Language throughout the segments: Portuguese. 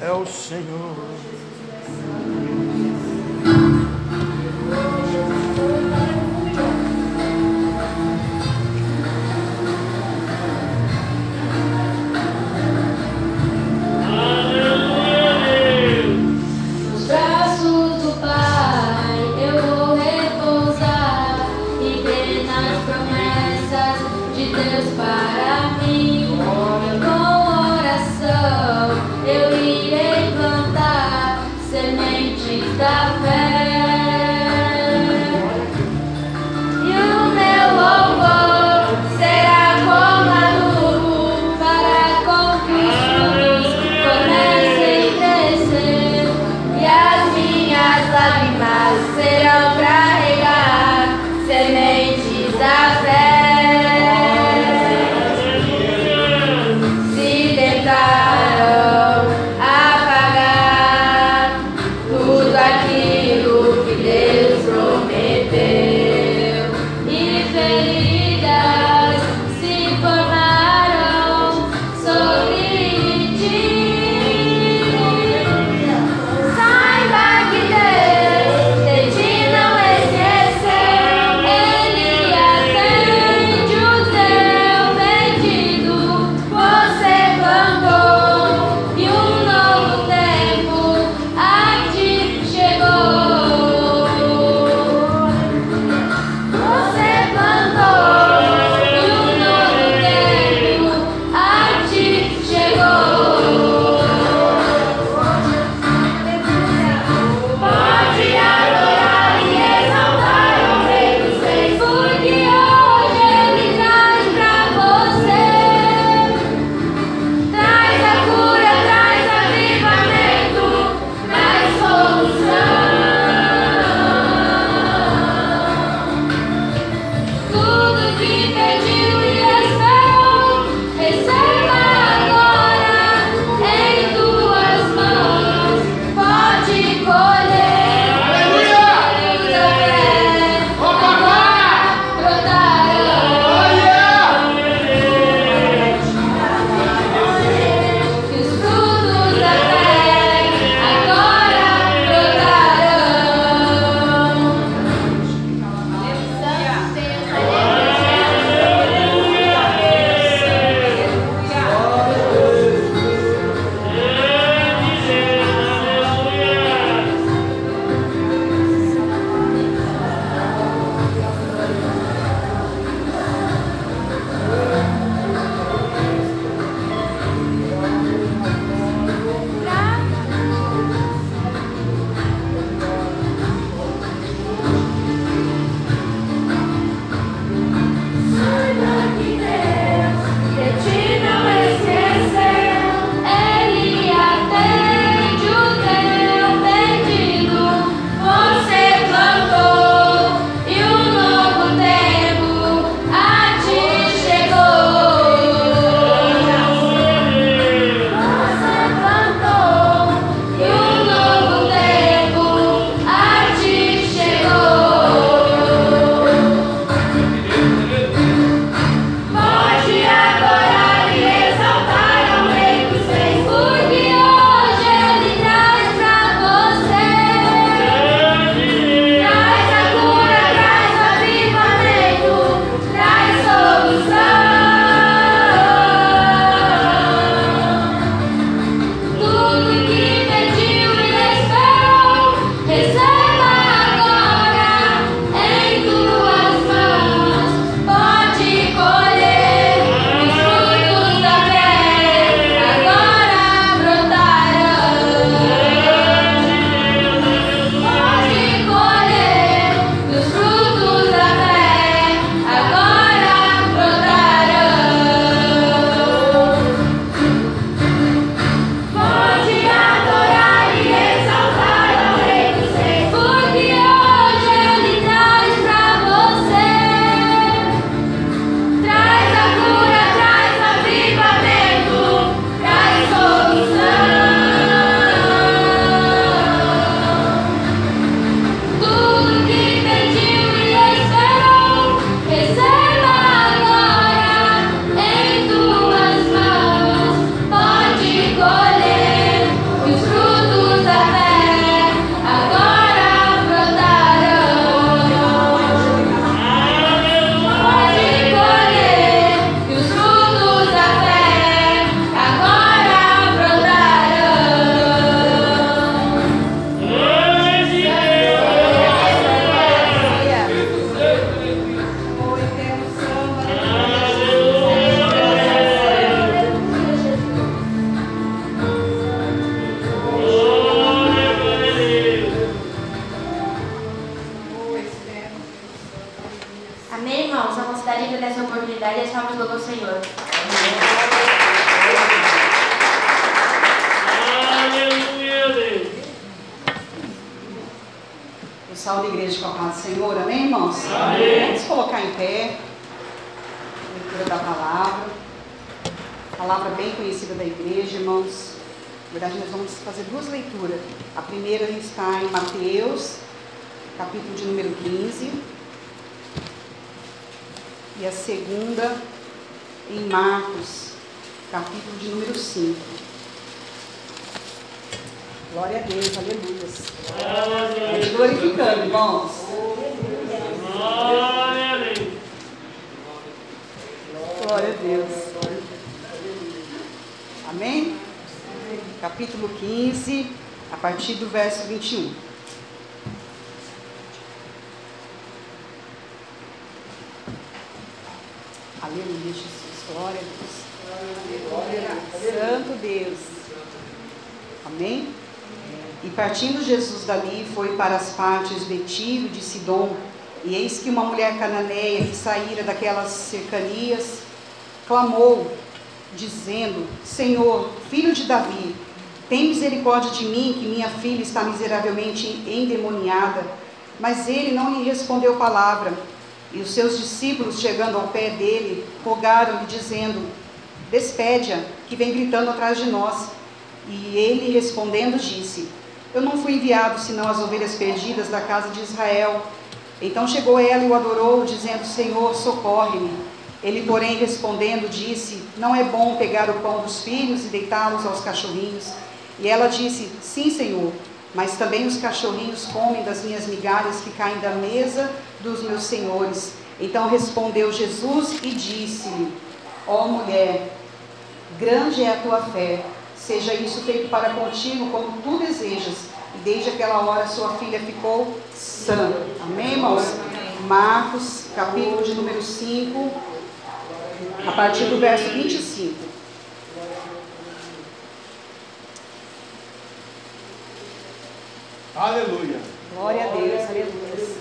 é o Senhor. Igreja com a paz do Senhor, amém, irmãos? Amém. Vamos colocar em pé. Leitura da palavra. Palavra bem conhecida da igreja, irmãos. Na verdade, nós vamos fazer duas leituras. A primeira está em Mateus, capítulo de número 15. E a segunda em Marcos, capítulo de número 5. Glória a Deus, aleluia. Glorificando, irmãos. Glória a Deus. Glória a Deus. Amém? Capítulo 15, a partir do verso 21. Aleluia, Jesus. Glória a Deus. Santo Deus. Amém? E partindo Jesus dali, foi para as partes de Tiro, de Sidom, e eis que uma mulher cananeia que saíra daquelas cercanias, clamou, dizendo: Senhor, filho de Davi, tem misericórdia de mim, que minha filha está miseravelmente endemoniada. Mas ele não lhe respondeu palavra. E os seus discípulos, chegando ao pé dele, rogaram-lhe, dizendo: Despede-a, que vem gritando atrás de nós. E ele, respondendo, disse: Eu não fui enviado senão as ovelhas perdidas da casa de Israel. Então chegou ela e o adorou, dizendo: Senhor, socorre-me. Ele, porém, respondendo, disse: Não é bom pegar o pão dos filhos e deitá-los aos cachorrinhos. E ela disse: Sim, Senhor, mas também os cachorrinhos comem das minhas migalhas que caem da mesa dos meus senhores. Então respondeu Jesus e disse-lhe: Ó mulher, grande é a tua fé, seja isso feito para contigo como tu desejas. E desde aquela hora sua filha ficou sã. Amém, irmãos? Marcos, capítulo de número 5, a partir do verso 25. Aleluia. Glória a Deus, aleluia.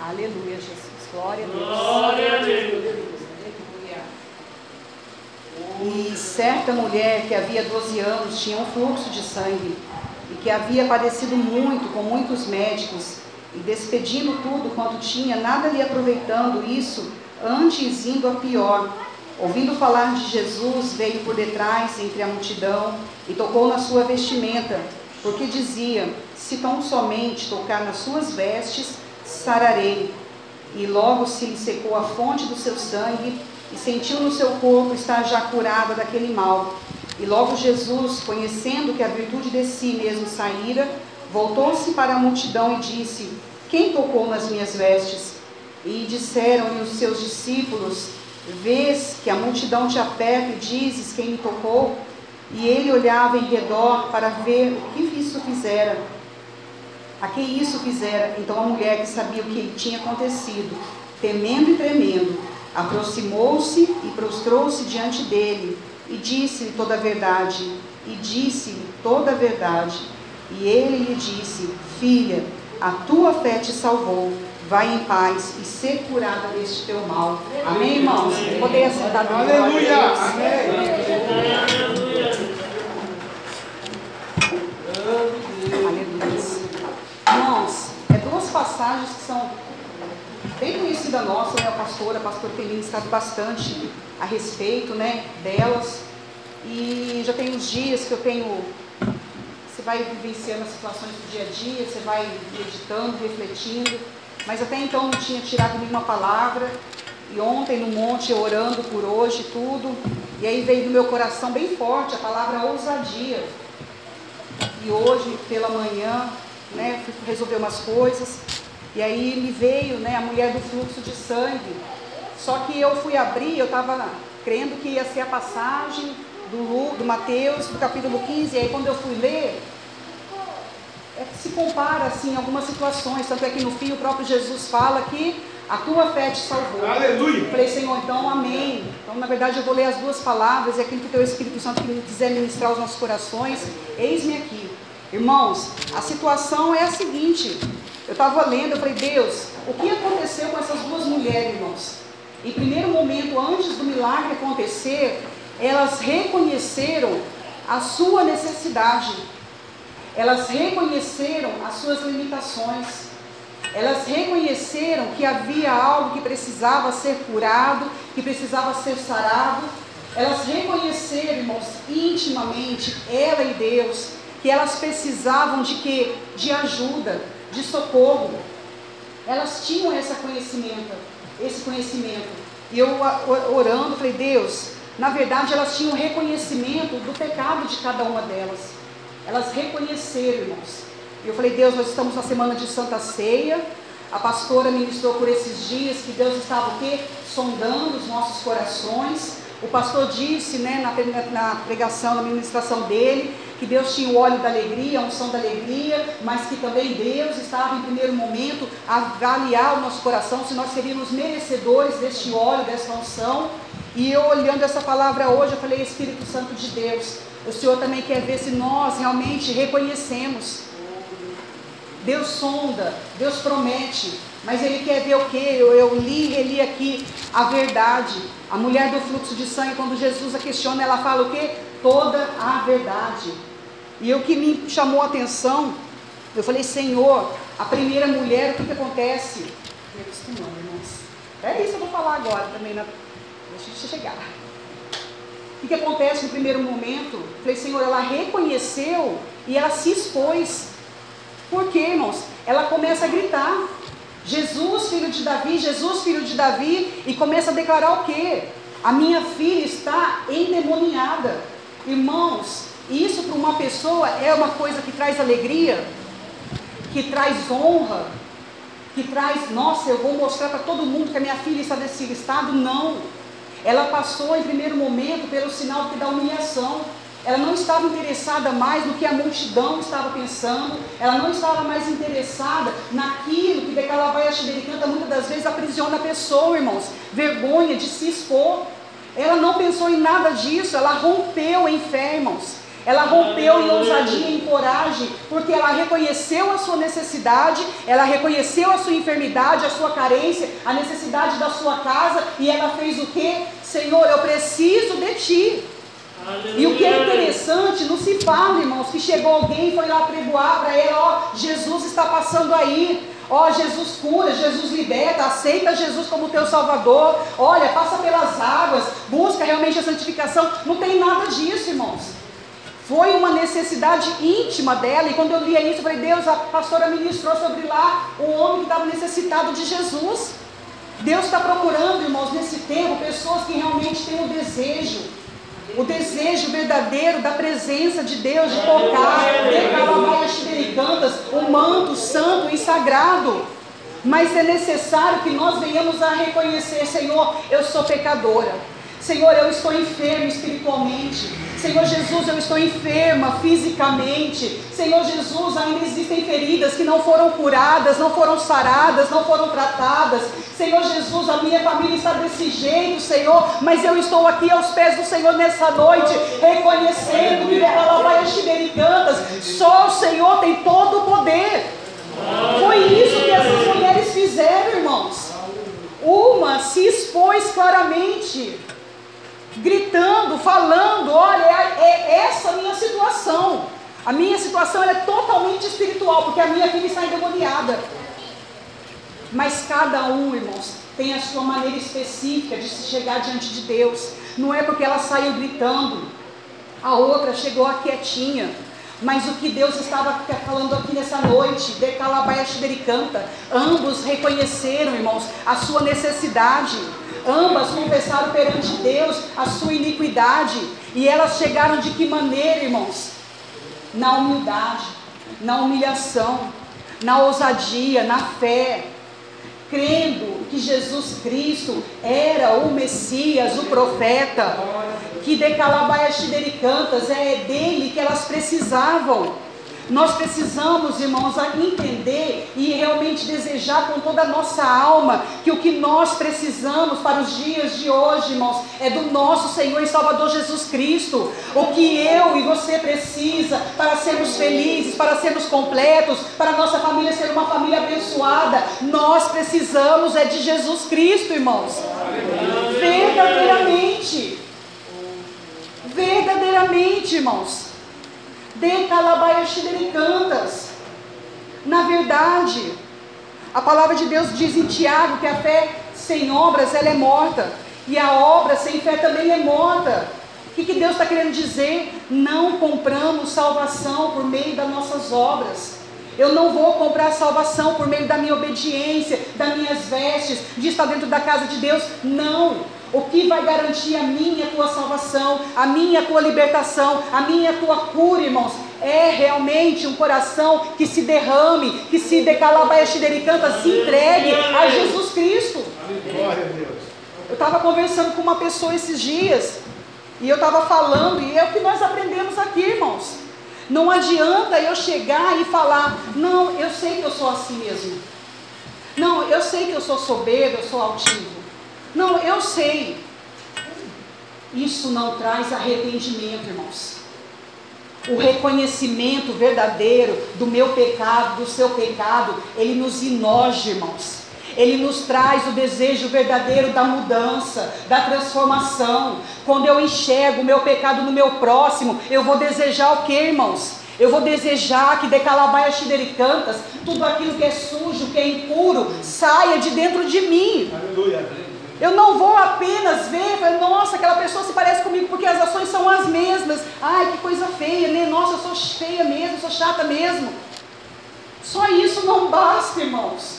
Aleluia, Jesus. Glória a Deus. Glória a Deus. E certa mulher que havia 12 anos tinha um fluxo de sangue e que havia padecido muito com muitos médicos e despedindo tudo quanto tinha, nada lhe aproveitando isso, antes indo a pior. Ouvindo falar de Jesus, veio por detrás entre a multidão e tocou na sua vestimenta, porque dizia: Se tão somente tocar nas suas vestes, sararei. E logo se lhe secou a fonte do seu sangue e sentiu no seu corpo estar já curada daquele mal. E logo Jesus, conhecendo que a virtude de si mesmo saíra, voltou-se para a multidão e disse: Quem tocou nas minhas vestes? E disseram-lhe os seus discípulos: Vês que a multidão te aperta e dizes quem me tocou? E ele olhava em redor para ver o que isso fizera. A que isso fizera? Então a mulher que sabia o que tinha acontecido, temendo e tremendo, aproximou-se e prostrou-se diante dele e disse-lhe toda a verdade. E disse-lhe toda a verdade. E ele lhe disse: Filha, a tua fé te salvou. Vai em paz e ser curada deste teu mal. Amém, irmãos? Poder assentar no Aleluia. Aleluia. Irmãos, é duas passagens que são bem conhecidas nossas, né? A pastora, a pastora tem ministrado bastante a respeito, né, delas. E já tem uns dias que eu tenho. Você vai vivenciando as situações do dia a dia, você vai meditando, refletindo. Mas até então não tinha tirado nenhuma palavra. E ontem no monte orando por hoje tudo. E aí veio do meu coração bem forte a palavra ousadia. E hoje, pela manhã, né, fui resolver umas coisas. E aí me veio né, a mulher do fluxo de sangue. Só que eu fui abrir, eu estava crendo que ia ser a passagem do, Lu, do Mateus, do capítulo 15. E aí quando eu fui ler, é que se compara assim algumas situações. Tanto é que no fim o próprio Jesus fala que a tua fé te salvou. Aleluia. Eu falei, Senhor, então amém. Então, na verdade, eu vou ler as duas palavras e aquilo que o teu Espírito Santo quiser ministrar aos nossos corações, eis-me aqui. Irmãos, a situação é a seguinte. Eu estava lendo, eu falei, Deus, o que aconteceu com essas duas mulheres, irmãos? em primeiro momento, antes do milagre acontecer, elas reconheceram a sua necessidade, elas reconheceram as suas limitações, elas reconheceram que havia algo que precisava ser curado, que precisava ser sarado. Elas reconheceram, irmãos, intimamente, ela e Deus, que elas precisavam de quê? De ajuda, de socorro. Elas tinham esse conhecimento, esse conhecimento. E eu orando, falei, Deus, na verdade elas tinham reconhecimento do pecado de cada uma delas. Elas reconheceram, irmãos. Eu falei, Deus, nós estamos na semana de Santa Ceia. A pastora ministrou por esses dias que Deus estava o quê? Sondando os nossos corações. O pastor disse, né, na, pregação, na ministração dele, que Deus tinha o óleo da alegria, a unção da alegria, mas que também Deus estava em primeiro momento a avaliar o nosso coração se nós seríamos merecedores deste óleo, desta unção. E eu olhando essa palavra hoje, eu falei, Espírito Santo de Deus, o Senhor também quer ver se nós realmente reconhecemos. Deus sonda, Deus promete, mas Ele quer ver o que? Eu, eu li, reli aqui a verdade. A mulher do fluxo de sangue, quando Jesus a questiona, ela fala o que? Toda a verdade. E o que me chamou a atenção, eu falei, Senhor, a primeira mulher, o que, que acontece? É isso que eu vou falar agora também, na... deixa eu chegar. O que, que acontece no primeiro momento? Eu falei, Senhor, ela reconheceu e ela se expôs. Por quê, irmãos? Ela começa a gritar. Jesus, filho de Davi, Jesus, filho de Davi, e começa a declarar o quê? A minha filha está endemoniada. Irmãos, isso para uma pessoa é uma coisa que traz alegria, que traz honra, que traz, nossa, eu vou mostrar para todo mundo que a minha filha está nesse estado. Não. Ela passou em primeiro momento pelo sinal da humilhação. Ela não estava interessada mais no que a multidão estava pensando, ela não estava mais interessada naquilo que Decalavaia canta muitas das vezes aprisiona a pessoa, irmãos. Vergonha de se expor. Ela não pensou em nada disso, ela rompeu em fé, irmãos. Ela rompeu em ousadia, em coragem, porque ela reconheceu a sua necessidade, ela reconheceu a sua enfermidade, a sua carência, a necessidade da sua casa, e ela fez o que? Senhor, eu preciso de ti. E o interessante, não se fala, irmãos, que chegou alguém e foi lá pregoar para ela, ó, Jesus está passando aí. Ó, Jesus cura, Jesus liberta, aceita Jesus como teu Salvador. Olha, passa pelas águas, busca realmente a santificação. Não tem nada disso, irmãos. Foi uma necessidade íntima dela. E quando eu lia isso, eu falei, Deus, a pastora ministrou sobre lá o homem que estava necessitado de Jesus. Deus está procurando, irmãos, nesse tempo, pessoas que realmente têm o desejo o desejo verdadeiro da presença de Deus, de tocar, de cantas, o manto santo e sagrado. Mas é necessário que nós venhamos a reconhecer, Senhor, eu sou pecadora. Senhor, eu estou enfermo espiritualmente. Senhor Jesus, eu estou enferma fisicamente. Senhor Jesus, ainda existem feridas que não foram curadas, não foram saradas, não foram tratadas. Senhor Jesus, a minha família está desse jeito, Senhor, mas eu estou aqui aos pés do Senhor nessa noite, reconhecendo que cantas. Só o Senhor tem todo o poder. Foi isso que essas mulheres fizeram, irmãos. Uma se expôs claramente gritando, falando: olha, é, é essa a minha situação. A minha situação é totalmente espiritual, porque a minha filha está endemoniada. Mas cada um, irmãos, tem a sua maneira específica de se chegar diante de Deus. Não é porque ela saiu gritando, a outra chegou a quietinha. Mas o que Deus estava falando aqui nessa noite, de Calabaia canta, ambos reconheceram, irmãos, a sua necessidade. Ambas confessaram perante Deus a sua iniquidade. E elas chegaram de que maneira, irmãos? Na humildade, na humilhação, na ousadia, na fé, crendo que Jesus Cristo era o Messias, o profeta, que de Calabaias Cantas é dele que elas precisavam. Nós precisamos, irmãos, entender e realmente desejar com toda a nossa alma que o que nós precisamos para os dias de hoje, irmãos, é do nosso Senhor e Salvador Jesus Cristo. O que eu e você precisa para sermos felizes, para sermos completos, para nossa família ser uma família abençoada, nós precisamos é de Jesus Cristo, irmãos. Verdadeiramente. Verdadeiramente, irmãos. De cantas. Na verdade, a palavra de Deus diz em Tiago que a fé sem obras ela é morta. E a obra sem fé também é morta. O que, que Deus está querendo dizer? Não compramos salvação por meio das nossas obras. Eu não vou comprar salvação por meio da minha obediência, das minhas vestes, de estar dentro da casa de Deus. Não. O que vai garantir a minha a tua salvação, a minha a tua libertação, a minha a tua cura, irmãos, é realmente um coração que se derrame, que se decalabaiaxidерicanta, se entregue a Jesus Cristo. Glória a Deus. Eu estava conversando com uma pessoa esses dias, e eu estava falando, e é o que nós aprendemos aqui, irmãos. Não adianta eu chegar e falar, não, eu sei que eu sou assim mesmo. Não, eu sei que eu sou soberbo, eu sou altivo. Não, eu sei. Isso não traz arrependimento, irmãos. O reconhecimento verdadeiro do meu pecado, do seu pecado, ele nos inoja, irmãos. Ele nos traz o desejo verdadeiro da mudança, da transformação. Quando eu enxergo o meu pecado no meu próximo, eu vou desejar o que, irmãos? Eu vou desejar que de calabaia cantas, tudo aquilo que é sujo, que é impuro, saia de dentro de mim. Aleluia. Eu não vou apenas ver, nossa, aquela pessoa se parece comigo porque as ações são as mesmas. Ai, que coisa feia, né? Nossa, eu sou feia mesmo, sou chata mesmo. Só isso não basta, irmãos.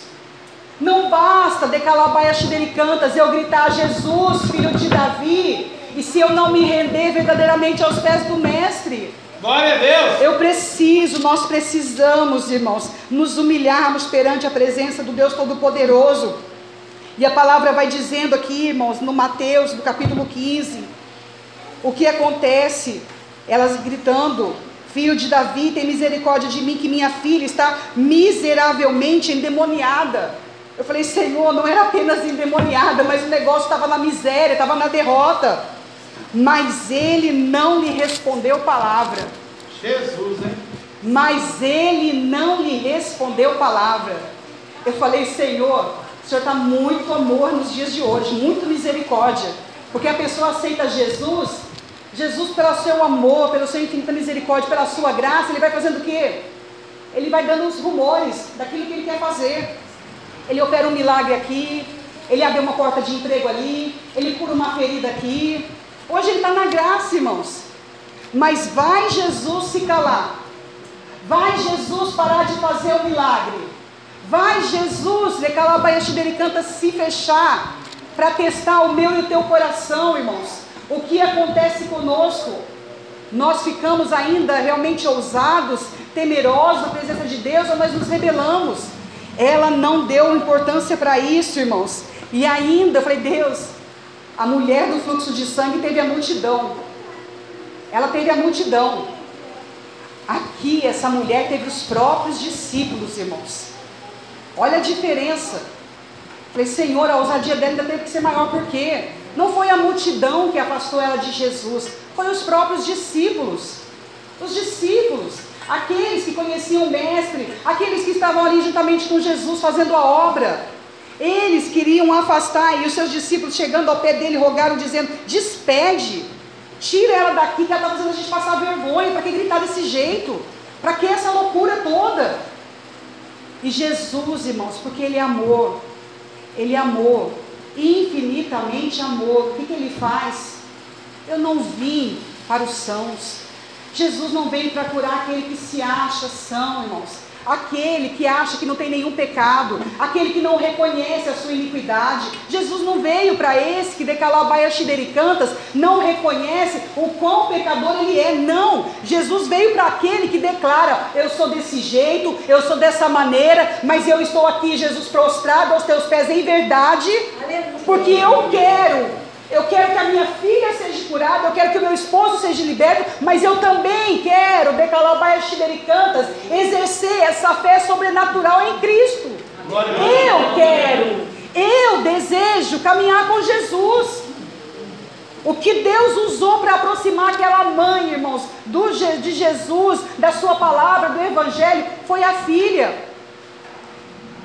Não basta decalabaia cantas, eu gritar Jesus, filho de Davi, e se eu não me render verdadeiramente aos pés do Mestre. Glória a Deus! Eu preciso, nós precisamos, irmãos, nos humilharmos perante a presença do Deus Todo-Poderoso e a palavra vai dizendo aqui, irmãos, no Mateus, no capítulo 15, o que acontece? Elas gritando: Filho de Davi, tem misericórdia de mim, que minha filha está miseravelmente endemoniada. Eu falei, Senhor, não era apenas endemoniada, mas o negócio estava na miséria, estava na derrota. Mas ele não lhe respondeu palavra. Jesus, hein? Mas ele não lhe respondeu palavra. Eu falei, Senhor, o Senhor está muito amor nos dias de hoje, muito misericórdia. Porque a pessoa aceita Jesus, Jesus, pelo seu amor, pelo seu infinita misericórdia, pela sua graça, ele vai fazendo o quê? Ele vai dando os rumores daquilo que ele quer fazer. Ele opera um milagre aqui, ele abre uma porta de emprego ali, ele cura uma ferida aqui. Hoje ele está na graça, irmãos. Mas vai Jesus se calar? Vai Jesus parar de fazer o milagre? Vai Jesus, dele canta se fechar para testar o meu e o teu coração, irmãos. O que acontece conosco? Nós ficamos ainda realmente ousados, temerosos na presença de Deus ou nós nos rebelamos? Ela não deu importância para isso, irmãos. E ainda, eu falei, Deus, a mulher do fluxo de sangue teve a multidão. Ela teve a multidão. Aqui, essa mulher teve os próprios discípulos, irmãos. Olha a diferença. Falei, Senhor, a ousadia dela ainda teve que ser maior, por quê? Não foi a multidão que afastou ela de Jesus, foi os próprios discípulos. Os discípulos, aqueles que conheciam o Mestre, aqueles que estavam ali juntamente com Jesus fazendo a obra. Eles queriam afastar, e os seus discípulos chegando ao pé dele rogaram, dizendo: Despede, tira ela daqui, que ela está fazendo a gente passar vergonha. Para que gritar desse jeito? Para que essa loucura toda? E Jesus, irmãos, porque Ele amor, Ele amor, infinitamente amor. O que, que Ele faz? Eu não vim para os sãos. Jesus não veio para curar aquele que se acha são, irmãos aquele que acha que não tem nenhum pecado, aquele que não reconhece a sua iniquidade. Jesus não veio para esse que decalabaia cantas, não reconhece o quão pecador ele é. Não, Jesus veio para aquele que declara: Eu sou desse jeito, eu sou dessa maneira, mas eu estou aqui, Jesus, prostrado aos teus pés em verdade, porque eu quero eu quero que a minha filha seja curada, eu quero que o meu esposo seja liberto, mas eu também quero, Decalabaia cantas, exercer essa fé sobrenatural em Cristo. Eu quero, eu desejo caminhar com Jesus. O que Deus usou para aproximar aquela mãe, irmãos, do, de Jesus, da sua palavra, do Evangelho, foi a filha.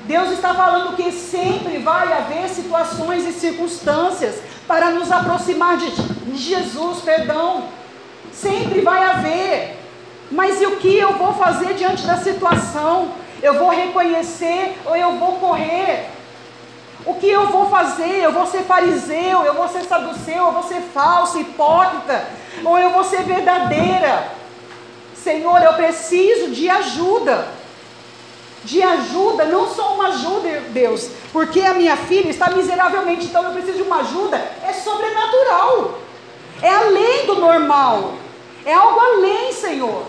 Deus está falando que sempre vai haver situações e circunstâncias para nos aproximar de Jesus, perdão. Sempre vai haver. Mas e o que eu vou fazer diante da situação? Eu vou reconhecer ou eu vou correr? O que eu vou fazer? Eu vou ser fariseu, eu vou ser saduceu, eu vou ser falso, hipócrita, ou eu vou ser verdadeira? Senhor, eu preciso de ajuda de ajuda, não só uma ajuda, Deus, porque a minha filha está miseravelmente, então eu preciso de uma ajuda, é sobrenatural, é além do normal, é algo além, Senhor.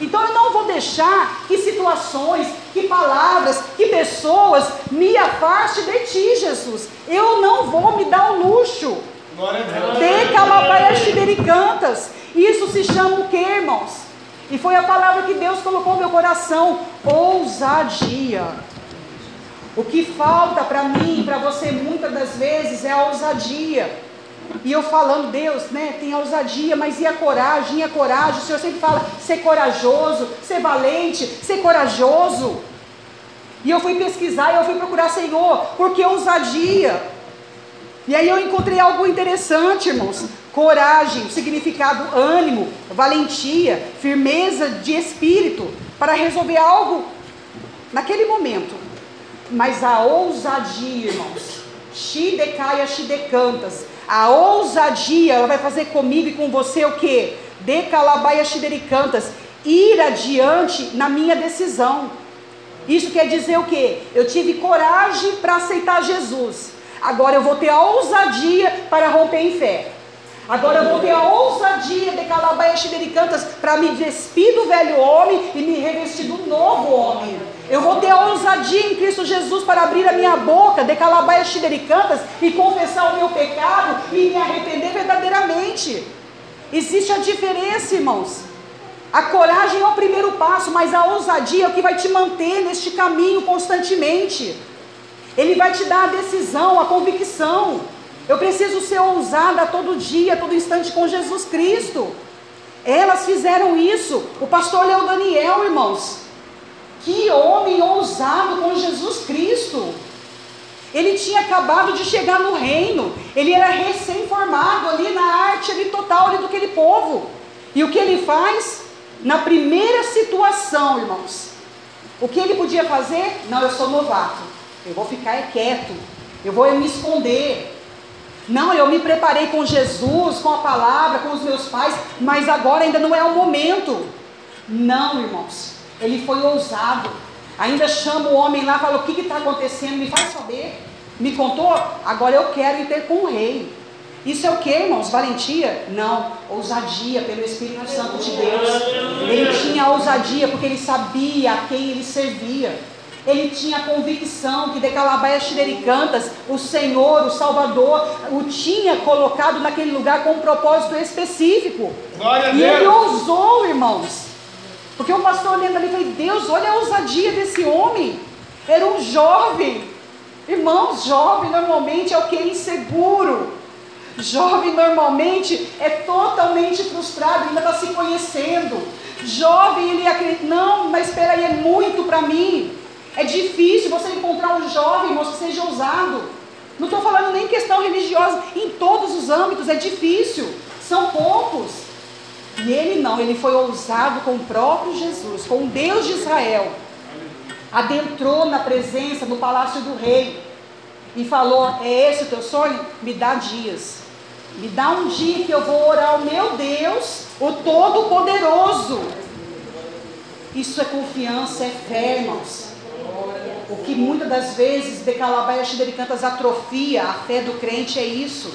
Então eu não vou deixar que situações, que palavras, que pessoas me afaste de ti, Jesus. Eu não vou me dar o luxo. De calabaias cantas. Isso se chama o que, irmãos? E foi a palavra que Deus colocou no meu coração: ousadia. O que falta para mim, para você, muitas das vezes, é a ousadia. E eu falando, Deus, né, tem a ousadia, mas e a coragem? E a coragem? O Senhor sempre fala, ser corajoso, ser valente, ser corajoso. E eu fui pesquisar e eu fui procurar, Senhor, porque ousadia? E aí eu encontrei algo interessante, irmãos. Coragem, significado ânimo, valentia, firmeza de espírito para resolver algo naquele momento. Mas a ousadia, irmãos, Shidecaia Shidecantas, a ousadia, ela vai fazer comigo e com você o que? Decalabaia Shidericantas, ir adiante na minha decisão. Isso quer dizer o que? Eu tive coragem para aceitar Jesus. Agora eu vou ter a ousadia para romper em fé. Agora eu vou ter a ousadia de Calabaias Cantas para me despir do velho homem e me revestir do novo homem. Eu vou ter a ousadia em Cristo Jesus para abrir a minha boca de Calabaias Cantas e confessar o meu pecado e me arrepender verdadeiramente. Existe a diferença, irmãos. A coragem é o primeiro passo, mas a ousadia é o que vai te manter neste caminho constantemente. Ele vai te dar a decisão, a convicção. Eu preciso ser ousada todo dia, todo instante com Jesus Cristo. Elas fizeram isso. O pastor leu Daniel, irmãos. Que homem ousado com Jesus Cristo. Ele tinha acabado de chegar no reino. Ele era recém-formado ali na arte ali total ali do aquele povo. E o que ele faz? Na primeira situação, irmãos. O que ele podia fazer? Não, eu sou novato. Eu vou ficar quieto. Eu vou me esconder. Não, eu me preparei com Jesus, com a palavra, com os meus pais, mas agora ainda não é o momento. Não, irmãos, ele foi ousado. Ainda chama o homem lá, fala: O que está acontecendo? Me faz saber. Me contou? Agora eu quero ir ter com o rei. Isso é o que, irmãos? Valentia? Não, ousadia pelo Espírito Santo de Deus. Ele tinha ousadia porque ele sabia a quem ele servia. Ele tinha convicção que de Calabaias Xerericantas, o Senhor, o Salvador, o tinha colocado naquele lugar com um propósito específico. E ele ousou, irmãos. Porque o pastor olhando ali falou: Deus, olha a ousadia desse homem. Era um jovem. Irmãos, jovem normalmente é o que? Inseguro. Jovem normalmente é totalmente frustrado, ainda está se conhecendo. Jovem, ele acredita, não, mas espera aí, é muito para mim. É difícil você encontrar um jovem, moço, que seja ousado. Não estou falando nem questão religiosa, em todos os âmbitos é difícil, são poucos. E ele não, ele foi ousado com o próprio Jesus, com o Deus de Israel. Adentrou na presença, no palácio do rei, e falou: É esse o teu sonho? Me dá dias. Me dá um dia que eu vou orar ao meu Deus, o Todo-Poderoso. Isso é confiança, é fé, irmãos. O que muitas das vezes de Calabaias Cantas atrofia a fé do crente é isso.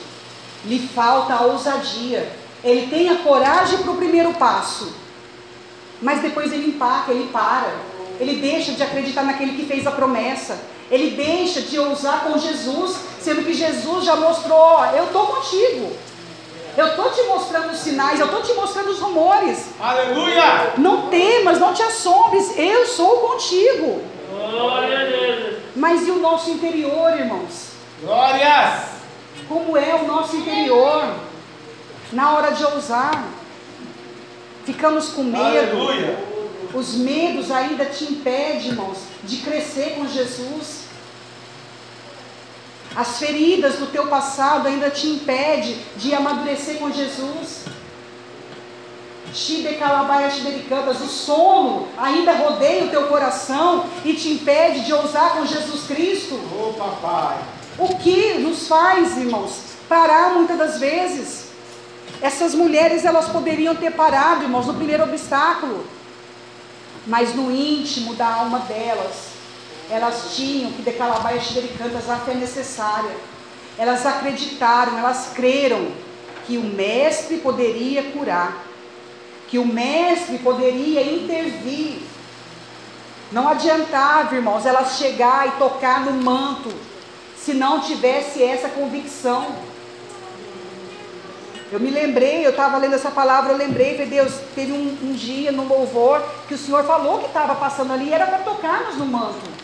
Lhe falta a ousadia. Ele tem a coragem para o primeiro passo. Mas depois ele empaca, ele para. Ele deixa de acreditar naquele que fez a promessa. Ele deixa de ousar com Jesus, sendo que Jesus já mostrou: ó, eu estou contigo. Eu estou te mostrando os sinais, eu estou te mostrando os rumores. Aleluia! Não temas, não te assombres, eu sou contigo. Glória a Deus. Mas e o nosso interior, irmãos? Glórias! Como é o nosso interior? Na hora de ousar, ficamos com medo. Aleluia! Os medos ainda te impedem, irmãos, de crescer com Jesus. As feridas do teu passado ainda te impedem de amadurecer com Jesus. O sono ainda rodeia o teu coração e te impede de ousar com Jesus Cristo. Ô papai. O que nos faz, irmãos, parar muitas das vezes? Essas mulheres elas poderiam ter parado, irmãos, no primeiro obstáculo, mas no íntimo da alma delas, elas tinham que decalabar e cantas a fé necessária. Elas acreditaram, elas creram que o mestre poderia curar que o mestre poderia intervir. Não adiantava, irmãos, ela chegar e tocar no manto, se não tivesse essa convicção. Eu me lembrei, eu estava lendo essa palavra, eu lembrei, falei, Deus, teve um, um dia no louvor que o Senhor falou que estava passando ali, era para tocar-nos no manto.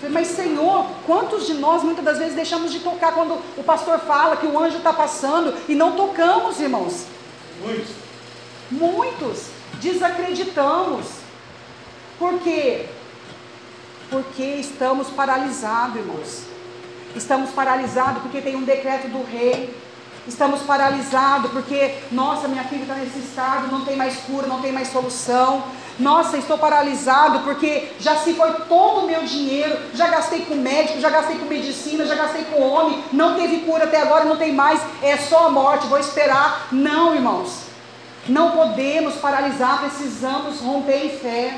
Falei, mas Senhor, quantos de nós muitas das vezes deixamos de tocar quando o pastor fala que o anjo está passando e não tocamos, irmãos? Muitos. Muitos desacreditamos. Por quê? Porque estamos paralisados, irmãos. Estamos paralisados porque tem um decreto do rei. Estamos paralisados porque, nossa, minha filha está nesse estado, não tem mais cura, não tem mais solução. Nossa, estou paralisado porque já se foi todo o meu dinheiro, já gastei com médico, já gastei com medicina, já gastei com homem, não teve cura até agora, não tem mais, é só a morte, vou esperar. Não, irmãos. Não podemos paralisar, precisamos romper em fé.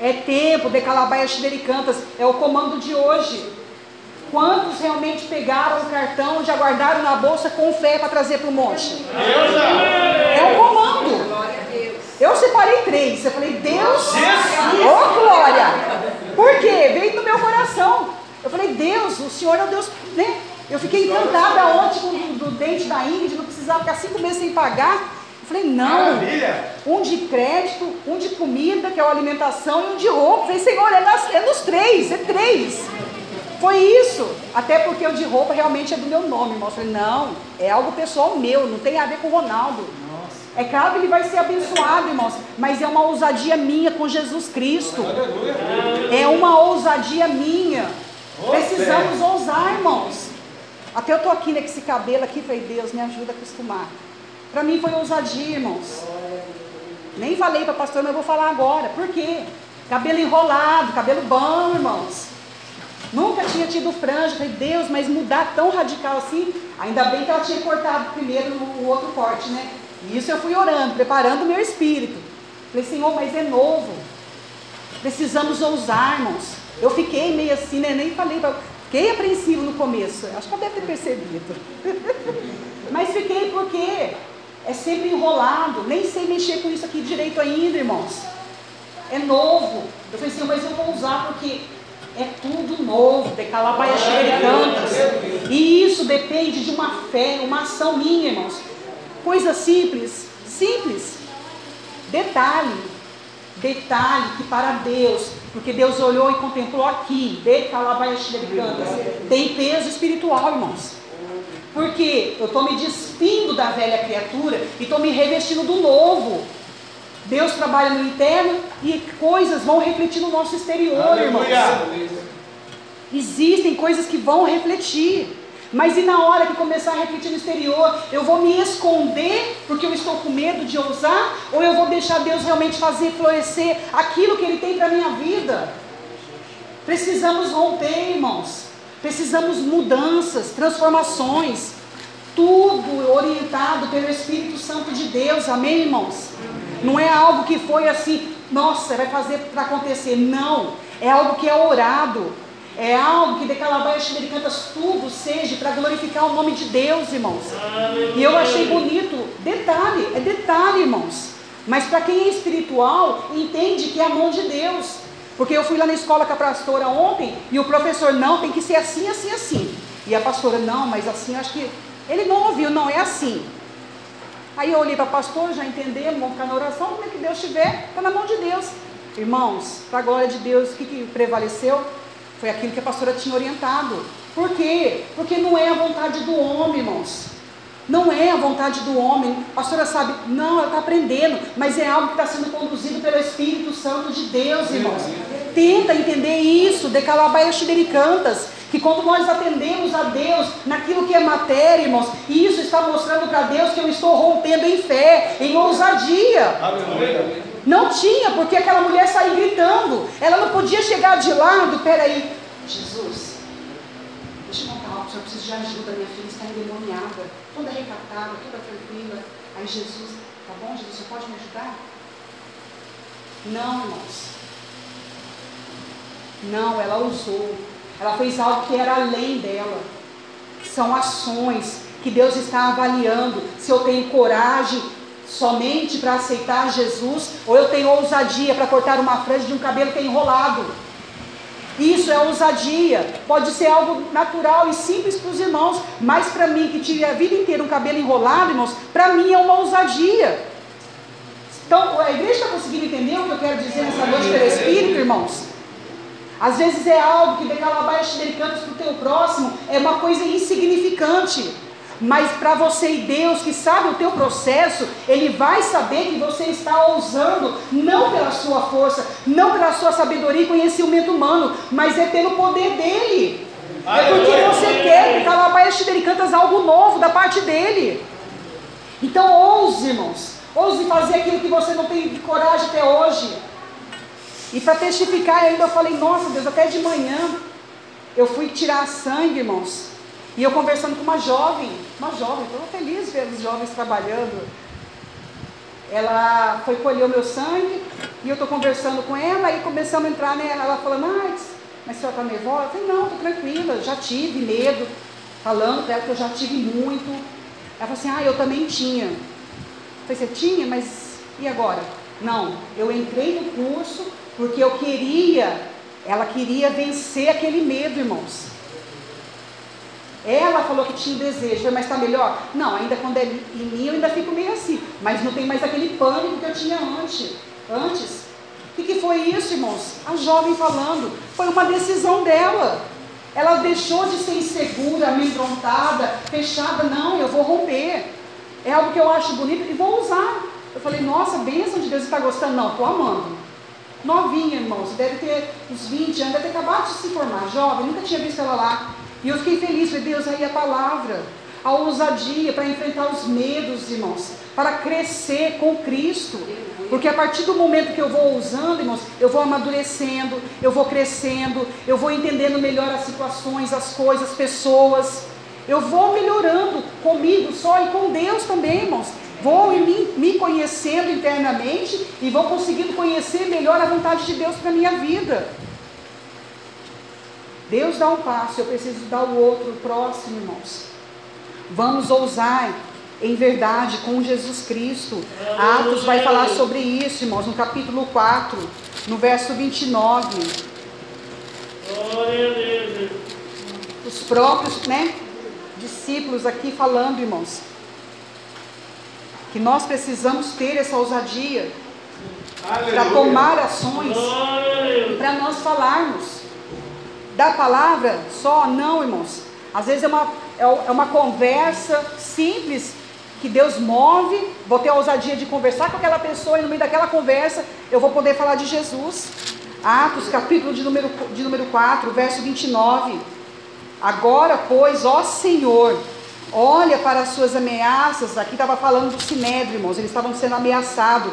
É tempo de Calabaias Cantas, é o comando de hoje. Quantos realmente pegaram o cartão, já guardaram na bolsa com fé para trazer para o monte? É o comando. Eu separei três. Eu falei, Deus, ô oh, glória! Por quê? Veio no meu coração. Eu falei, Deus, o Senhor é o Deus, né? Eu fiquei encantada ontem com o do dente da Índia, não precisava ficar cinco meses sem pagar. Falei, não. Maravilha. Um de crédito, um de comida, que é a alimentação, e um de roupa. Falei, Senhor, é, nas, é nos três, é três. Foi isso. Até porque o de roupa realmente é do meu nome, irmão. Eu falei, não, é algo pessoal meu, não tem a ver com o Ronaldo. Nossa. É claro que ele vai ser abençoado, irmãos, mas é uma ousadia minha com Jesus Cristo. É uma ousadia minha. Precisamos ousar, irmãos. Até eu tô aqui, né, com esse cabelo aqui, falei, Deus, me ajuda a acostumar. Para mim foi ousadia, irmãos. Nem falei para pastor, mas eu vou falar agora. Por quê? Cabelo enrolado, cabelo bom, irmãos. Nunca tinha tido franja. Falei, Deus, mas mudar tão radical assim. Ainda bem que ela tinha cortado primeiro o outro corte, né? E isso eu fui orando, preparando o meu espírito. Falei, Senhor, mas é novo. Precisamos ousar, irmãos. Eu fiquei meio assim, né? Nem falei, fiquei apreensivo no começo. Acho que eu deve ter percebido. mas fiquei porque é sempre enrolado, nem sei mexer com isso aqui direito ainda, irmãos. É novo. Eu falei assim, mas eu vou usar porque é tudo novo, de calabaias cantas. E isso depende de uma fé, uma ação minha, irmãos. Coisa simples, simples. Detalhe, detalhe que para Deus, porque Deus olhou e contemplou aqui, de calabaias cantas, tem peso espiritual, irmãos. Porque eu estou me despindo da velha criatura e estou me revestindo do novo. Deus trabalha no interno e coisas vão refletir no nosso exterior, Aleluia. irmãos. Existem coisas que vão refletir. Mas e na hora que começar a refletir no exterior, eu vou me esconder porque eu estou com medo de ousar? Ou eu vou deixar Deus realmente fazer florescer aquilo que Ele tem para a minha vida? Precisamos romper, irmãos. Precisamos mudanças, transformações, tudo orientado pelo Espírito Santo de Deus, amém, irmãos? Não é algo que foi assim, nossa, vai fazer para acontecer, não, é algo que é orado, é algo que de Calabaias Americanas tudo seja para glorificar o nome de Deus, irmãos. E eu achei bonito, detalhe, é detalhe, irmãos. Mas para quem é espiritual, entende que é a mão de Deus. Porque eu fui lá na escola com a pastora ontem e o professor, não, tem que ser assim, assim, assim. E a pastora, não, mas assim, acho que. Ele não ouviu, não, é assim. Aí eu olhei para a pastora, já entendemos, vamos ficar na oração, como é que Deus estiver, está na mão de Deus. Irmãos, para a glória de Deus, o que, que prevaleceu? Foi aquilo que a pastora tinha orientado. Por quê? Porque não é a vontade do homem, irmãos. Não é a vontade do homem. A pastora sabe, não, ela está aprendendo, mas é algo que está sendo conduzido pelo Espírito Santo de Deus, irmãos. Tenta entender isso, de Calabaia Cantas, que quando nós atendemos a Deus naquilo que é matéria, irmãos, isso está mostrando para Deus que eu estou rompendo em fé, em ousadia. Aleluia. Não tinha, porque aquela mulher saiu gritando. Ela não podia chegar de lado. Peraí, Jesus, deixa eu contar algo, eu preciso de ajuda. Minha filha está endemoniada, toda recatada, toda tranquila. Aí Jesus, tá bom, Jesus, você pode me ajudar? Não, irmãos. Não, ela usou. Ela fez algo que era além dela. São ações que Deus está avaliando. Se eu tenho coragem somente para aceitar Jesus, ou eu tenho ousadia para cortar uma franja de um cabelo que é enrolado. Isso é ousadia. Pode ser algo natural e simples para os irmãos, mas para mim, que tive a vida inteira um cabelo enrolado, irmãos, para mim é uma ousadia. Então, a igreja está conseguindo entender o que eu quero dizer nessa noite pelo Espírito, irmãos? Às vezes é algo que decalabaixo de cantos para o teu próximo, é uma coisa insignificante. Mas para você e Deus, que sabe o teu processo, Ele vai saber que você está ousando, não pela sua força, não pela sua sabedoria e conhecimento humano, mas é pelo poder dEle. É porque você quer que Calabaias Tibericantas algo novo da parte dEle. Então ouse, irmãos, ouse fazer aquilo que você não tem coragem até hoje. E para testificar ainda, eu falei, nossa Deus, até de manhã eu fui tirar sangue, irmãos. E eu conversando com uma jovem, uma jovem, estou feliz ver os jovens trabalhando. Ela foi colher o meu sangue e eu estou conversando com ela e começamos a entrar nela. Ela falando, ah, mas a senhora está nervosa? Eu falei, não, estou tranquila, já tive medo. Falando para ela que eu já tive muito. Ela falou assim, ah, eu também tinha. Eu falei, você tinha, mas e agora? Não, eu entrei no curso porque eu queria, ela queria vencer aquele medo, irmãos. Ela falou que tinha desejo, mas está melhor? Não, ainda quando é em mim eu ainda fico meio assim, mas não tem mais aquele pânico que eu tinha antes. Antes. O que, que foi isso, irmãos? A jovem falando, foi uma decisão dela. Ela deixou de ser insegura, amedrontada, fechada. Não, eu vou romper. É algo que eu acho bonito e vou usar. Eu falei, nossa, bênção de Deus, você está gostando? Não, estou amando. Novinha, irmãos, deve ter uns 20 anos, deve ter acabado de se formar, jovem, nunca tinha visto ela lá. E eu fiquei feliz, falei, Deus, aí a palavra, a ousadia para enfrentar os medos, irmãos, para crescer com Cristo. Porque a partir do momento que eu vou usando, irmãos, eu vou amadurecendo, eu vou crescendo, eu vou entendendo melhor as situações, as coisas, as pessoas. Eu vou melhorando comigo só e com Deus também, irmãos. Vou me, me conhecendo internamente e vou conseguindo conhecer melhor a vontade de Deus para minha vida. Deus dá um passo, eu preciso dar o outro, o próximo, irmãos. Vamos ousar em verdade com Jesus Cristo. Atos vai falar sobre isso, irmãos, no capítulo 4, no verso 29. Glória a Deus. Os próprios, né, discípulos aqui falando, irmãos, que nós precisamos ter essa ousadia para tomar ações e para nós falarmos da palavra só? Não, irmãos. Às vezes é uma, é, é uma conversa simples que Deus move, vou ter a ousadia de conversar com aquela pessoa e no meio daquela conversa eu vou poder falar de Jesus. Atos, capítulo de número, de número 4, verso 29. Agora, pois, ó Senhor, olha para as suas ameaças. Aqui estava falando do sinédrio, irmãos, eles estavam sendo ameaçados.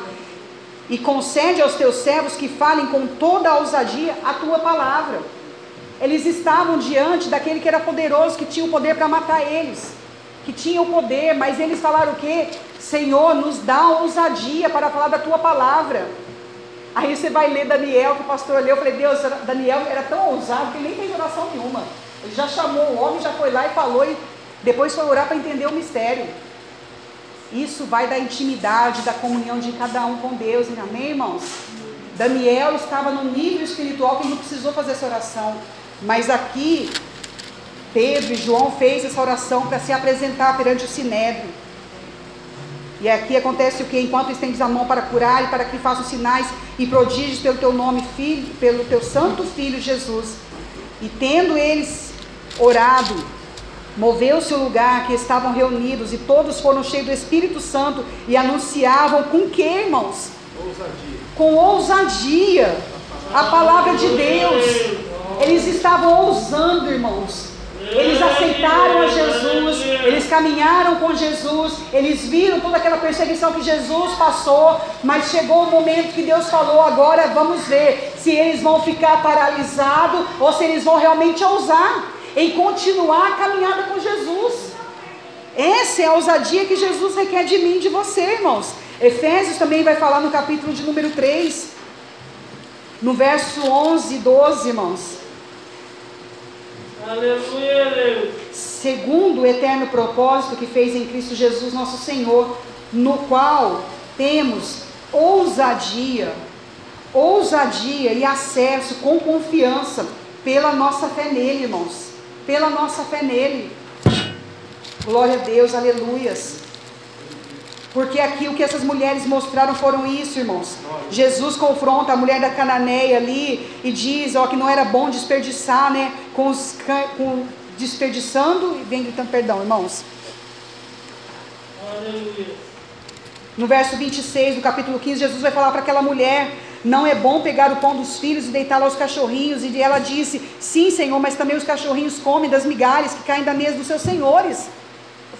E concede aos teus servos que falem com toda a ousadia a tua palavra. Eles estavam diante daquele que era poderoso, que tinha o poder para matar eles, que tinha o poder, mas eles falaram o quê? Senhor, nos dá ousadia para falar da tua palavra. Aí você vai ler Daniel, que o pastor leu, eu falei, Deus, Daniel era tão ousado que ele nem fez oração nenhuma. Ele já chamou o homem, já foi lá e falou, e depois foi orar para entender o mistério. Isso vai da intimidade, da comunhão de cada um com Deus, amém, irmãos? Daniel estava num nível espiritual que ele não precisou fazer essa oração. Mas aqui, Pedro e João fez essa oração para se apresentar perante o Sinédrio. E aqui acontece o que? Enquanto estendes a mão para curar e para que façam sinais e prodígios pelo teu nome, filho, pelo teu santo filho Jesus. E tendo eles orado, Moveu-se o lugar que estavam reunidos e todos foram cheios do Espírito Santo e anunciavam com que, irmãos? Ousadia. Com ousadia a palavra de Deus. Eles estavam ousando, irmãos. Eles aceitaram a Jesus, eles caminharam com Jesus, eles viram toda aquela perseguição que Jesus passou, mas chegou o momento que Deus falou: agora vamos ver se eles vão ficar paralisados ou se eles vão realmente ousar em continuar a caminhada com Jesus. Essa é a ousadia que Jesus requer de mim de você, irmãos. Efésios também vai falar no capítulo de número 3, no verso 11 e 12, irmãos. Aleluia, Deus. Segundo o eterno propósito que fez em Cristo Jesus, nosso Senhor, no qual temos ousadia, ousadia e acesso com confiança pela nossa fé nele, irmãos. Pela nossa fé nele. Glória a Deus, aleluias. Porque aqui o que essas mulheres mostraram foram isso, irmãos. Jesus confronta a mulher da Cananeia ali e diz, ó, que não era bom desperdiçar, né, com os com, desperdiçando e vem gritando perdão, irmãos. No verso 26 do capítulo 15, Jesus vai falar para aquela mulher: Não é bom pegar o pão dos filhos e deitá-lo aos cachorrinhos. E ela disse: Sim, Senhor, mas também os cachorrinhos comem das migalhas que caem da mesa dos seus senhores.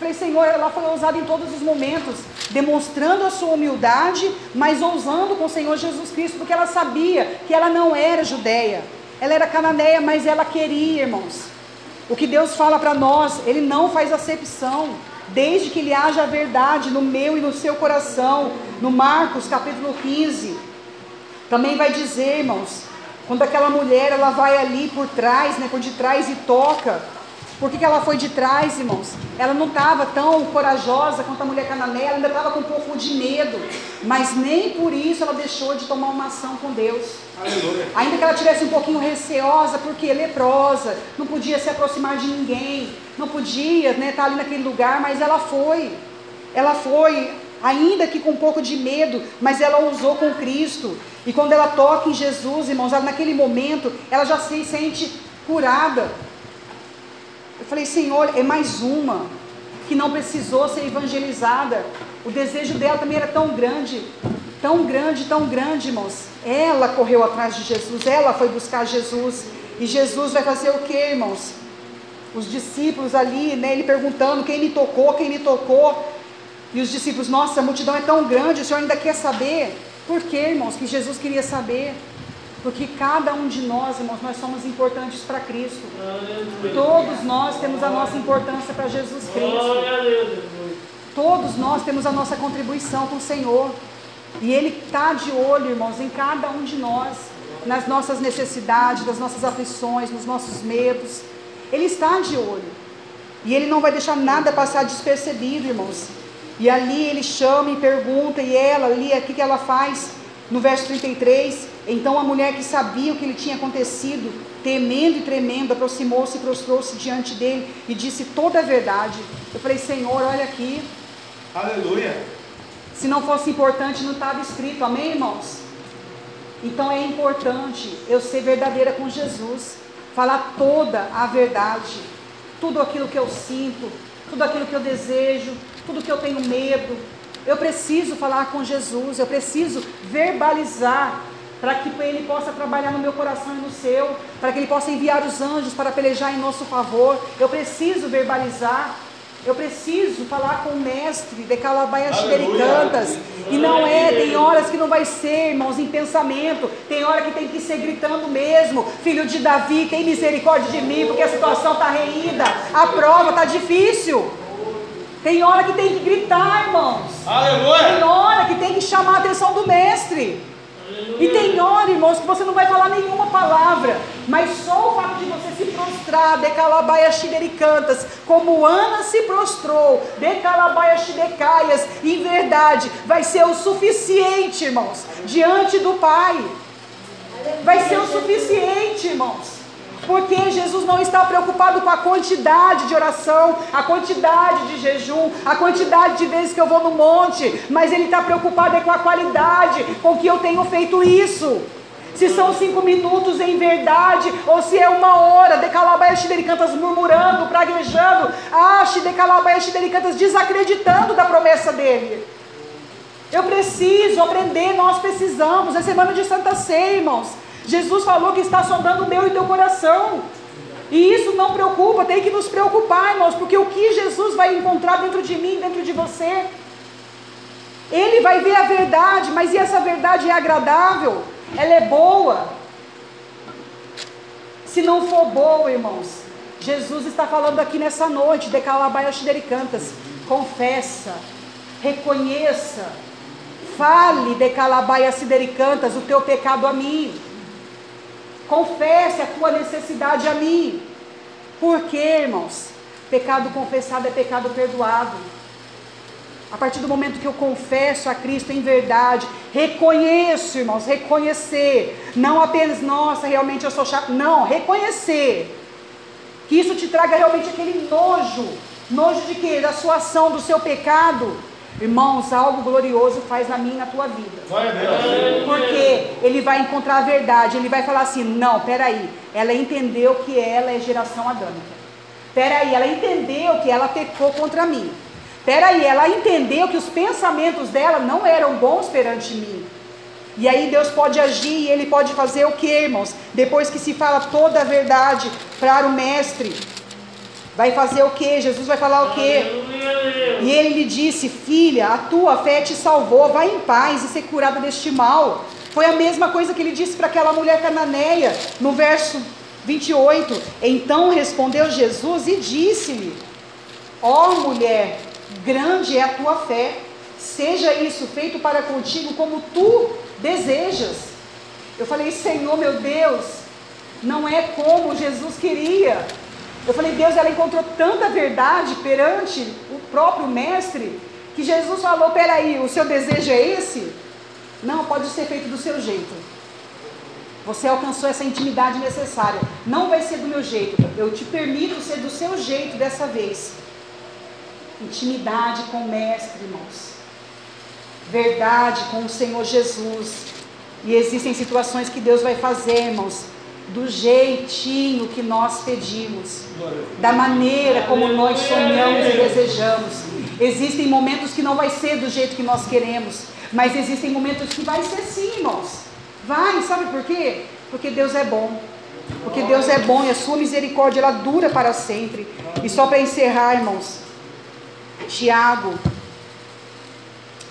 Falei, Senhor, ela foi ousada em todos os momentos, demonstrando a sua humildade, mas ousando com o Senhor Jesus Cristo, porque ela sabia que ela não era judeia, ela era cananeia, mas ela queria, irmãos. O que Deus fala para nós, Ele não faz acepção, desde que Ele haja a verdade no meu e no seu coração. No Marcos capítulo 15, também vai dizer, irmãos, quando aquela mulher ela vai ali por trás, né, por de trás e toca, por que, que ela foi de trás, irmãos? Ela não estava tão corajosa quanto a mulher cananeia, ela ainda estava com um pouco de medo, mas nem por isso ela deixou de tomar uma ação com Deus. Aleluia. Ainda que ela tivesse um pouquinho receosa, porque leprosa, não podia se aproximar de ninguém, não podia né, estar ali naquele lugar, mas ela foi. Ela foi, ainda que com um pouco de medo, mas ela usou com Cristo. E quando ela toca em Jesus, irmãos, ela, naquele momento, ela já se sente curada. Eu falei, Senhor, é mais uma que não precisou ser evangelizada. O desejo dela também era tão grande, tão grande, tão grande, irmãos. Ela correu atrás de Jesus, ela foi buscar Jesus. E Jesus vai fazer o que, irmãos? Os discípulos ali, né, ele perguntando quem me tocou, quem me tocou. E os discípulos, nossa, a multidão é tão grande, o senhor ainda quer saber? Por que, irmãos, que Jesus queria saber? Porque cada um de nós, irmãos, nós somos importantes para Cristo. Todos nós temos a nossa importância para Jesus Cristo. Todos nós temos a nossa contribuição com o Senhor. E Ele está de olho, irmãos, em cada um de nós, nas nossas necessidades, nas nossas aflições, nos nossos medos. Ele está de olho. E Ele não vai deixar nada passar despercebido, irmãos. E ali Ele chama e pergunta, e ela ali, o que, que ela faz? No verso 33, então a mulher que sabia o que lhe tinha acontecido, temendo e tremendo, aproximou-se e prostrou-se diante dele e disse toda a verdade. Eu falei, Senhor, olha aqui, Aleluia. se não fosse importante, não estava escrito, amém, irmãos? Então é importante eu ser verdadeira com Jesus, falar toda a verdade, tudo aquilo que eu sinto, tudo aquilo que eu desejo, tudo que eu tenho medo. Eu preciso falar com Jesus, eu preciso verbalizar para que Ele possa trabalhar no meu coração e no seu, para que Ele possa enviar os anjos para pelejar em nosso favor. Eu preciso verbalizar. Eu preciso falar com o mestre de Calabaias Aleluia. Cantas. E não é, tem horas que não vai ser, irmãos, em pensamento. Tem hora que tem que ser gritando mesmo. Filho de Davi, tem misericórdia de mim, porque a situação está reída. A prova está difícil. Tem hora que tem que gritar, irmãos. Tem Aleluia. hora que tem que chamar a atenção do mestre. E tem hora, irmãos, que você não vai falar nenhuma palavra, mas só o fato de você se prostrar, decalabaia cantas, como Ana se prostrou, decalabaia xidecaias, em verdade, vai ser o suficiente, irmãos, diante do Pai. Vai ser o suficiente, irmãos. Porque Jesus não está preocupado com a quantidade de oração, a quantidade de jejum, a quantidade de vezes que eu vou no monte, mas Ele está preocupado é com a qualidade com que eu tenho feito isso. Se são cinco minutos em verdade, ou se é uma hora, decalabaia cantas murmurando, praguejando, ache decalabaia cantas desacreditando da promessa dele. Eu preciso aprender, nós precisamos. É semana de Santa Ceia, irmãos. Jesus falou que está sondando o meu e teu coração. E isso não preocupa, tem que nos preocupar, irmãos, porque o que Jesus vai encontrar dentro de mim, dentro de você, ele vai ver a verdade, mas e essa verdade é agradável? Ela é boa? Se não for boa, irmãos, Jesus está falando aqui nessa noite, de Calabaia Cantas, confessa, reconheça, fale de Calabaia Cantas, o teu pecado a mim. Confesse a tua necessidade a mim. Por quê, irmãos? Pecado confessado é pecado perdoado. A partir do momento que eu confesso a Cristo em verdade, reconheço, irmãos, reconhecer, não apenas, nossa, realmente eu sou chato, não, reconhecer, que isso te traga realmente aquele nojo, nojo de quê? Da sua ação, do seu pecado, Irmãos, algo glorioso faz na minha e na tua vida. Porque ele vai encontrar a verdade, ele vai falar assim: não, peraí, ela entendeu que ela é geração adâmica. Peraí, ela entendeu que ela pecou contra mim. Peraí, ela entendeu que os pensamentos dela não eram bons perante mim. E aí Deus pode agir e Ele pode fazer o que, irmãos? Depois que se fala toda a verdade para o mestre, Vai fazer o que? Jesus vai falar o que? E ele lhe disse: Filha, a tua fé te salvou, vai em paz e ser curada deste mal. Foi a mesma coisa que ele disse para aquela mulher cananeia, no verso 28. Então respondeu Jesus e disse-lhe: Ó oh, mulher, grande é a tua fé, seja isso feito para contigo como tu desejas. Eu falei: Senhor meu Deus, não é como Jesus queria. Eu falei, Deus, ela encontrou tanta verdade perante o próprio mestre, que Jesus falou: peraí, o seu desejo é esse? Não, pode ser feito do seu jeito. Você alcançou essa intimidade necessária. Não vai ser do meu jeito. Eu te permito ser do seu jeito dessa vez. Intimidade com o Mestre, irmãos. Verdade com o Senhor Jesus. E existem situações que Deus vai fazer, irmãos, do jeitinho que nós pedimos, da maneira como nós sonhamos e desejamos. Existem momentos que não vai ser do jeito que nós queremos, mas existem momentos que vai ser sim, irmãos. Vai, sabe por quê? Porque Deus é bom. Porque Deus é bom e a sua misericórdia ela dura para sempre. E só para encerrar, irmãos, Tiago,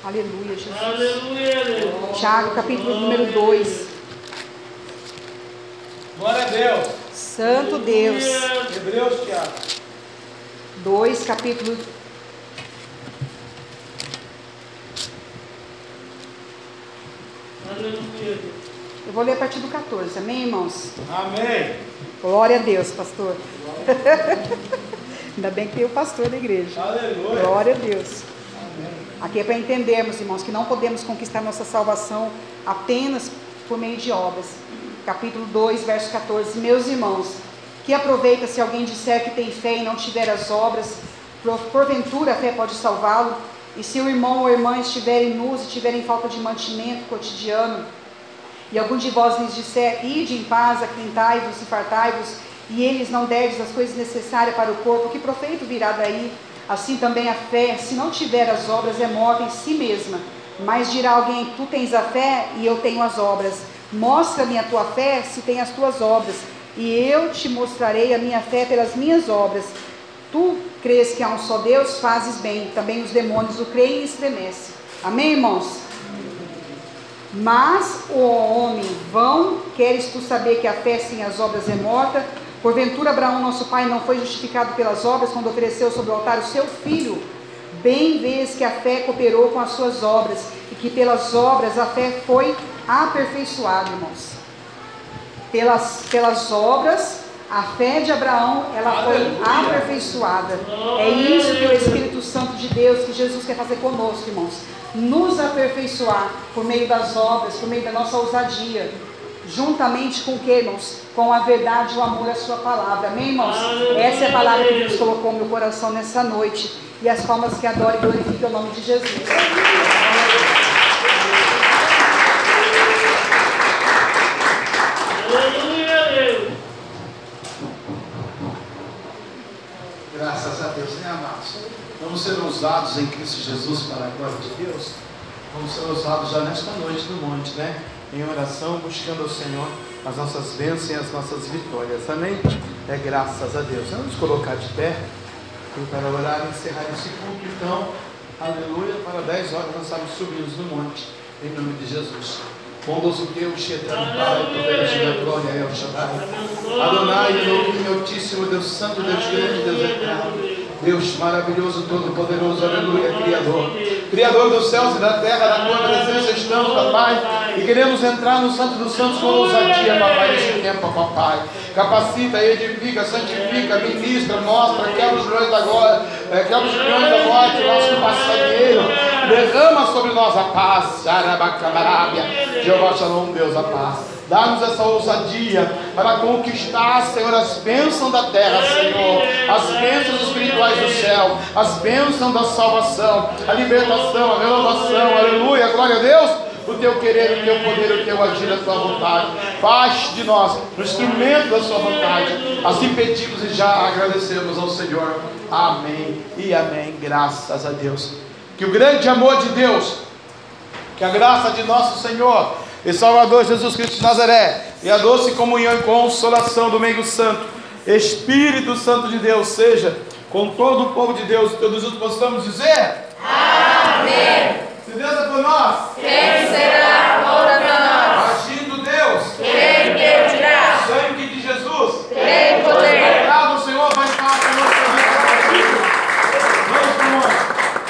aleluia, Jesus. Aleluia, Tiago, capítulo número 2. Glória a Deus. Santo Deus. Hebreus, Tiago. 2, capítulo. Aleluia. Eu vou ler a partir do 14, amém, irmãos? Amém. Glória a Deus, pastor. Ainda bem que tem o pastor da igreja. Aleluia. Glória a Deus. Amém. Aqui é para entendermos, irmãos, que não podemos conquistar nossa salvação apenas por meio de obras, capítulo 2, verso 14. Meus irmãos, que aproveita se alguém disser que tem fé e não tiver as obras, porventura a fé pode salvá-lo? E se o irmão ou irmã estiverem nus e tiverem falta de mantimento cotidiano, e algum de vós lhes disser, ide em paz, acrentai-vos e fartai-vos, e eles não derdes as coisas necessárias para o corpo, que proveito virá daí? Assim também a fé, se não tiver as obras, é morta em si mesma. Mas dirá alguém, tu tens a fé e eu tenho as obras. Mostra-me a tua fé se tem as tuas obras, e eu te mostrarei a minha fé pelas minhas obras. Tu crês que há um só Deus, fazes bem. Também os demônios o creem e estremecem. Amém, irmãos? Mas o homem vão, queres tu saber que a fé sem as obras é morta? Porventura Abraão, nosso pai, não foi justificado pelas obras quando ofereceu sobre o altar o seu filho? Bem vês que a fé cooperou com as suas obras e que pelas obras a fé foi aperfeiçoado, irmãos. Pelas, pelas obras, a fé de Abraão, ela foi aperfeiçoada. É isso que o Espírito Santo de Deus, que Jesus quer fazer conosco, irmãos. Nos aperfeiçoar por meio das obras, por meio da nossa ousadia. Juntamente com que, irmãos? Com a verdade, o amor, a sua palavra. Amém, irmãos? Essa é a palavra que Deus colocou no meu coração nessa noite e as palmas que adoram e glorificam o nome de Jesus. Aleluia! Graças a Deus, né, amados? Vamos ser usados em Cristo Jesus para a glória de Deus? Vamos ser usados já nesta noite no monte, né? Em oração, buscando ao Senhor as nossas bênçãos e as nossas vitórias. Amém? É graças a Deus. Vamos colocar de pé e para orar e encerrar esse culto. Então, aleluia. Para 10 horas nós estamos subindo no monte. Em nome de Jesus. Bondoso Deus, eterno Pai, poderoso da glória, El Shaddai. Adonai, Elohim, Altíssimo, Deus Santo, Deus grande, Deus eterno. Deus maravilhoso, todo-poderoso, aleluia, Criador. Criador dos céus e da terra, na tua presença estamos, papai. E queremos entrar no Santo dos Santos com ousadia, papai, nesse tempo, papai. Capacita, edifica, santifica, ministra, mostra, quebra os leões da glória, é, quebra os leões da morte, nosso passageiro. Derrama sobre nós a paz, Arabacabarábia. Jeová Shalom, Deus, a paz. Dá-nos essa ousadia para conquistar, Senhor, as bênçãos da terra, Senhor, as bênçãos espirituais do céu, as bênçãos da salvação, a libertação, a renovação, aleluia, glória a Deus o teu querer, o teu poder, o teu agir, a tua vontade. Faz de nós um instrumento da sua vontade. Assim pedimos e já agradecemos ao Senhor. Amém e amém. Graças a Deus. Que o grande amor de Deus, que a graça de nosso Senhor e Salvador Jesus Cristo de Nazaré, e a doce comunhão e consolação do meio santo, Espírito Santo de Deus, seja com todo o povo de Deus, todos juntos possamos dizer: Amém. Se Deus é por nós, quem será contra nós? Agindo Deus, quem